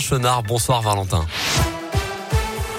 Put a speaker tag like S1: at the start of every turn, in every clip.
S1: Chenard. Bonsoir Valentin.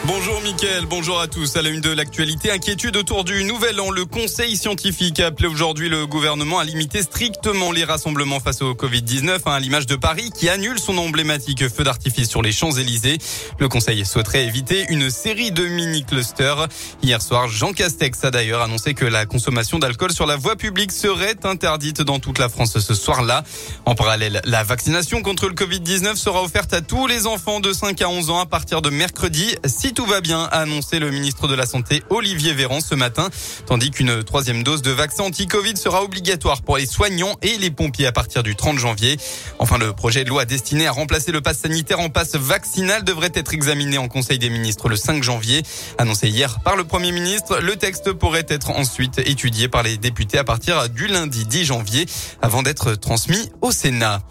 S2: Bonjour Mickaël, bonjour à tous. À la une de l'actualité, inquiétude autour du nouvel an. Le conseil scientifique a appelé aujourd'hui le gouvernement à limiter strictement les rassemblements face au Covid-19 hein, à l'image de Paris qui annule son emblématique feu d'artifice sur les Champs-Élysées. Le conseil souhaiterait éviter une série de mini-clusters. Hier soir, Jean Castex a d'ailleurs annoncé que la consommation d'alcool sur la voie publique serait interdite dans toute la France ce soir-là. En parallèle, la vaccination contre le Covid-19 sera offerte à tous les enfants de 5 à 11 ans à partir de mercredi tout va bien, a annoncé le ministre de la Santé Olivier Véran ce matin, tandis qu'une troisième dose de vaccin anti-Covid sera obligatoire pour les soignants et les pompiers à partir du 30 janvier. Enfin, le projet de loi destiné à remplacer le pass sanitaire en passe vaccinal devrait être examiné en Conseil des ministres le 5 janvier. Annoncé hier par le Premier ministre, le texte pourrait être ensuite étudié par les députés à partir du lundi 10 janvier avant d'être transmis au Sénat.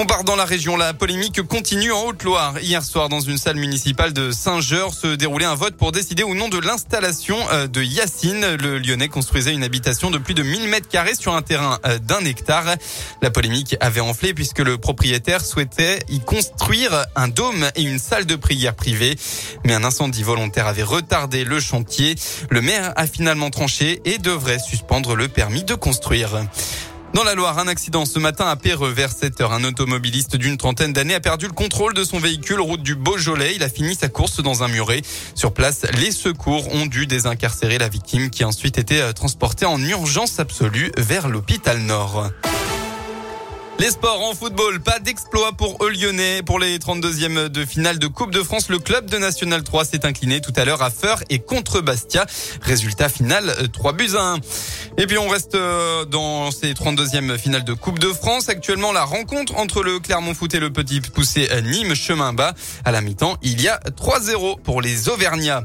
S2: On part dans la région. La polémique continue en Haute-Loire. Hier soir, dans une salle municipale de Saint-Georges, se déroulait un vote pour décider ou non de l'installation euh, de Yacine. Le Lyonnais construisait une habitation de plus de 1000 mètres carrés sur un terrain euh, d'un hectare. La polémique avait enflé puisque le propriétaire souhaitait y construire un dôme et une salle de prière privée. Mais un incendie volontaire avait retardé le chantier. Le maire a finalement tranché et devrait suspendre le permis de construire. Dans la Loire, un accident ce matin à Péreux vers 7 heures. Un automobiliste d'une trentaine d'années a perdu le contrôle de son véhicule route du Beaujolais. Il a fini sa course dans un muret. Sur place, les secours ont dû désincarcérer la victime qui a ensuite été euh, transportée en urgence absolue vers l'hôpital Nord. Les sports en football, pas d'exploit pour eux lyonnais. Pour les 32e de finale de Coupe de France, le club de National 3 s'est incliné tout à l'heure à Feur et contre Bastia. Résultat final, 3 euh, buts à 1. Et puis on reste euh, dans ces 32e finales de Coupe de France. Actuellement, la rencontre entre le Clermont Foot et le Petit Poussé Nîmes chemin bas. À la mi-temps, il y a 3-0 pour les Auvergnats.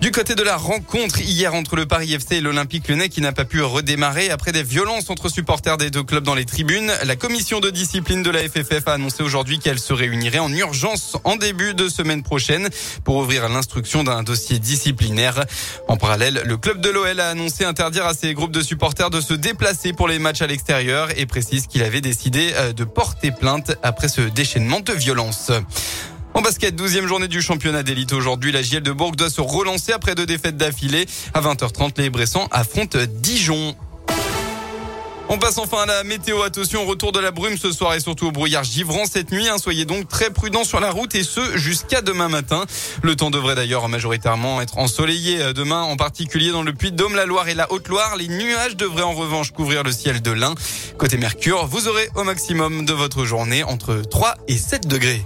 S2: Du côté de la rencontre hier entre le Paris FC et l'Olympique Lyonnais qui n'a pas pu redémarrer après des violences entre supporters des deux clubs dans les tribunes, la commission de discipline de la FFF a annoncé aujourd'hui qu'elle se réunirait en urgence en début de semaine prochaine pour ouvrir l'instruction d'un dossier disciplinaire. En parallèle, le club de l'OL a annoncé interdire à ses groupes de supporters de se déplacer pour les matchs à l'extérieur et précise qu'il avait décidé euh, de porter plainte après ce déchaînement de violence. En basket, 12e journée du championnat d'élite aujourd'hui. La JL de Bourg doit se relancer après deux défaites d'affilée. À 20h30, les Bressans affrontent Dijon. On passe enfin à la météo. Attention, retour de la brume ce soir et surtout au brouillard givrant cette nuit. Hein. Soyez donc très prudents sur la route et ce jusqu'à demain matin. Le temps devrait d'ailleurs majoritairement être ensoleillé euh, demain, en particulier dans le Puy-de-Dôme, la Loire et la Haute-Loire. Les nuages devraient en revanche couvrir le ciel de l'Ain. Côté Mercure, vous aurez au maximum de votre journée entre 3 et 7 degrés.